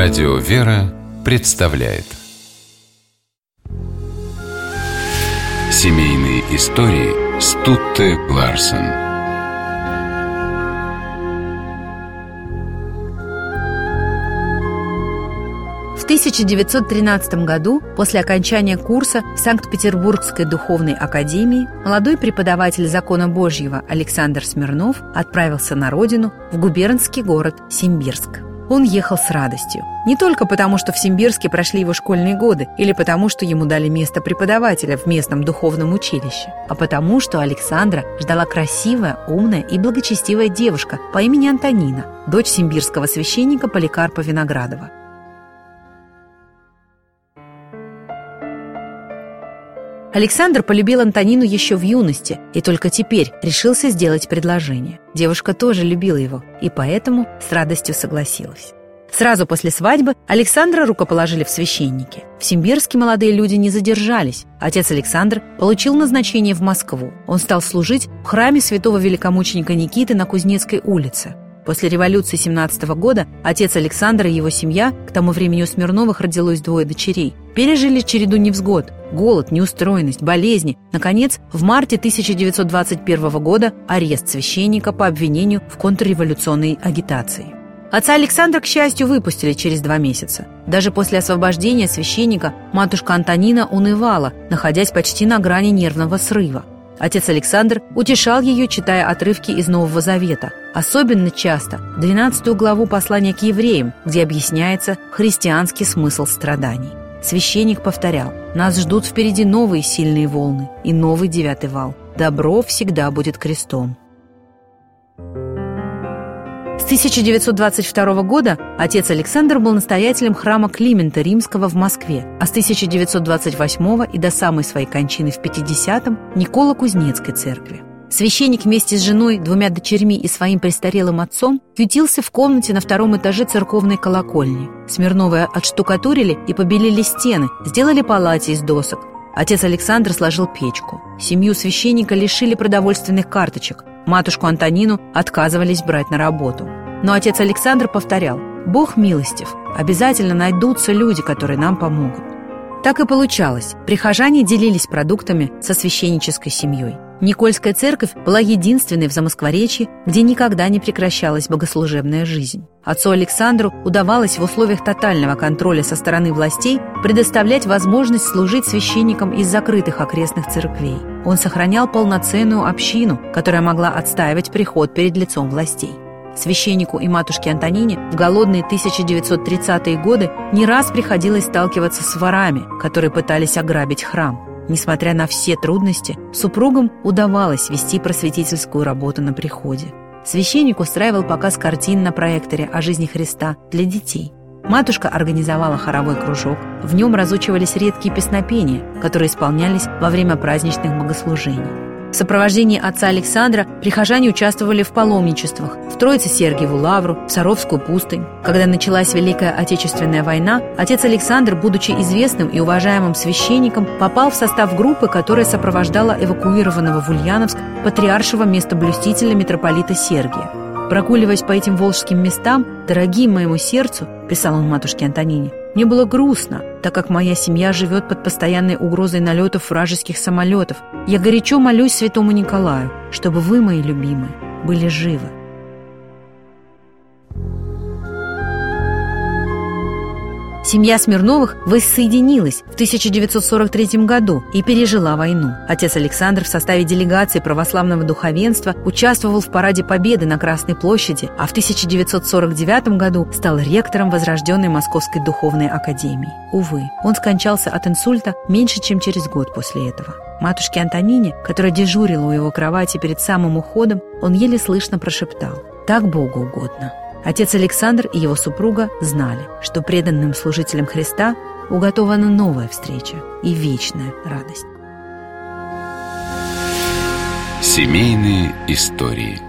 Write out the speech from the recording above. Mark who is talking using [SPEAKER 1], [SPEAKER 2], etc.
[SPEAKER 1] Радио «Вера» представляет. Семейные истории Стутте Ларсен.
[SPEAKER 2] В 1913 году, после окончания курса в Санкт-Петербургской духовной академии, молодой преподаватель закона Божьего Александр Смирнов отправился на родину в губернский город Симбирск он ехал с радостью. Не только потому, что в Симбирске прошли его школьные годы, или потому, что ему дали место преподавателя в местном духовном училище, а потому, что Александра ждала красивая, умная и благочестивая девушка по имени Антонина, дочь симбирского священника Поликарпа Виноградова. Александр полюбил Антонину еще в юности и только теперь решился сделать предложение. Девушка тоже любила его и поэтому с радостью согласилась. Сразу после свадьбы Александра рукоположили в священники. В Симбирске молодые люди не задержались. Отец Александр получил назначение в Москву. Он стал служить в храме святого великомученика Никиты на Кузнецкой улице. После революции 17 года отец Александра и его семья, к тому времени у Смирновых родилось двое дочерей, пережили череду невзгод, голод, неустроенность, болезни. Наконец, в марте 1921 года арест священника по обвинению в контрреволюционной агитации. Отца Александра, к счастью, выпустили через два месяца. Даже после освобождения священника матушка Антонина унывала, находясь почти на грани нервного срыва. Отец Александр утешал ее, читая отрывки из Нового Завета, особенно часто 12 главу послания к евреям, где объясняется христианский смысл страданий. Священник повторял, нас ждут впереди новые сильные волны и новый девятый вал. Добро всегда будет крестом. С 1922 года отец Александр был настоятелем храма Климента Римского в Москве, а с 1928 и до самой своей кончины в 50-м – Никола Кузнецкой церкви. Священник вместе с женой, двумя дочерьми и своим престарелым отцом ютился в комнате на втором этаже церковной колокольни. Смирновые отштукатурили и побелили стены, сделали палати из досок. Отец Александр сложил печку. Семью священника лишили продовольственных карточек. Матушку Антонину отказывались брать на работу. Но отец Александр повторял, «Бог милостив, обязательно найдутся люди, которые нам помогут». Так и получалось. Прихожане делились продуктами со священнической семьей. Никольская церковь была единственной в Замоскворечье, где никогда не прекращалась богослужебная жизнь. Отцу Александру удавалось в условиях тотального контроля со стороны властей предоставлять возможность служить священникам из закрытых окрестных церквей. Он сохранял полноценную общину, которая могла отстаивать приход перед лицом властей. Священнику и матушке Антонине в голодные 1930-е годы не раз приходилось сталкиваться с ворами, которые пытались ограбить храм. Несмотря на все трудности, супругам удавалось вести просветительскую работу на приходе. Священник устраивал показ картин на проекторе о жизни Христа для детей. Матушка организовала хоровой кружок. В нем разучивались редкие песнопения, которые исполнялись во время праздничных богослужений. В сопровождении отца Александра прихожане участвовали в паломничествах в Троице-Сергиеву Лавру, в Саровскую пустынь. Когда началась Великая Отечественная война, отец Александр, будучи известным и уважаемым священником, попал в состав группы, которая сопровождала эвакуированного в Ульяновск патриаршего местоблюстителя митрополита Сергия. Прогуливаясь по этим волжским местам, дорогим моему сердцу, писал он матушке Антонине, мне было грустно, так как моя семья живет под постоянной угрозой налетов вражеских самолетов. Я горячо молюсь святому Николаю, чтобы вы, мои любимые, были живы. Семья Смирновых воссоединилась в 1943 году и пережила войну. Отец Александр в составе делегации православного духовенства участвовал в параде Победы на Красной площади, а в 1949 году стал ректором возрожденной Московской духовной академии. Увы, он скончался от инсульта меньше, чем через год после этого. Матушке Антонине, которая дежурила у его кровати перед самым уходом, он еле слышно прошептал «Так Богу угодно». Отец Александр и его супруга знали, что преданным служителям Христа уготована новая встреча и вечная радость.
[SPEAKER 1] Семейные истории –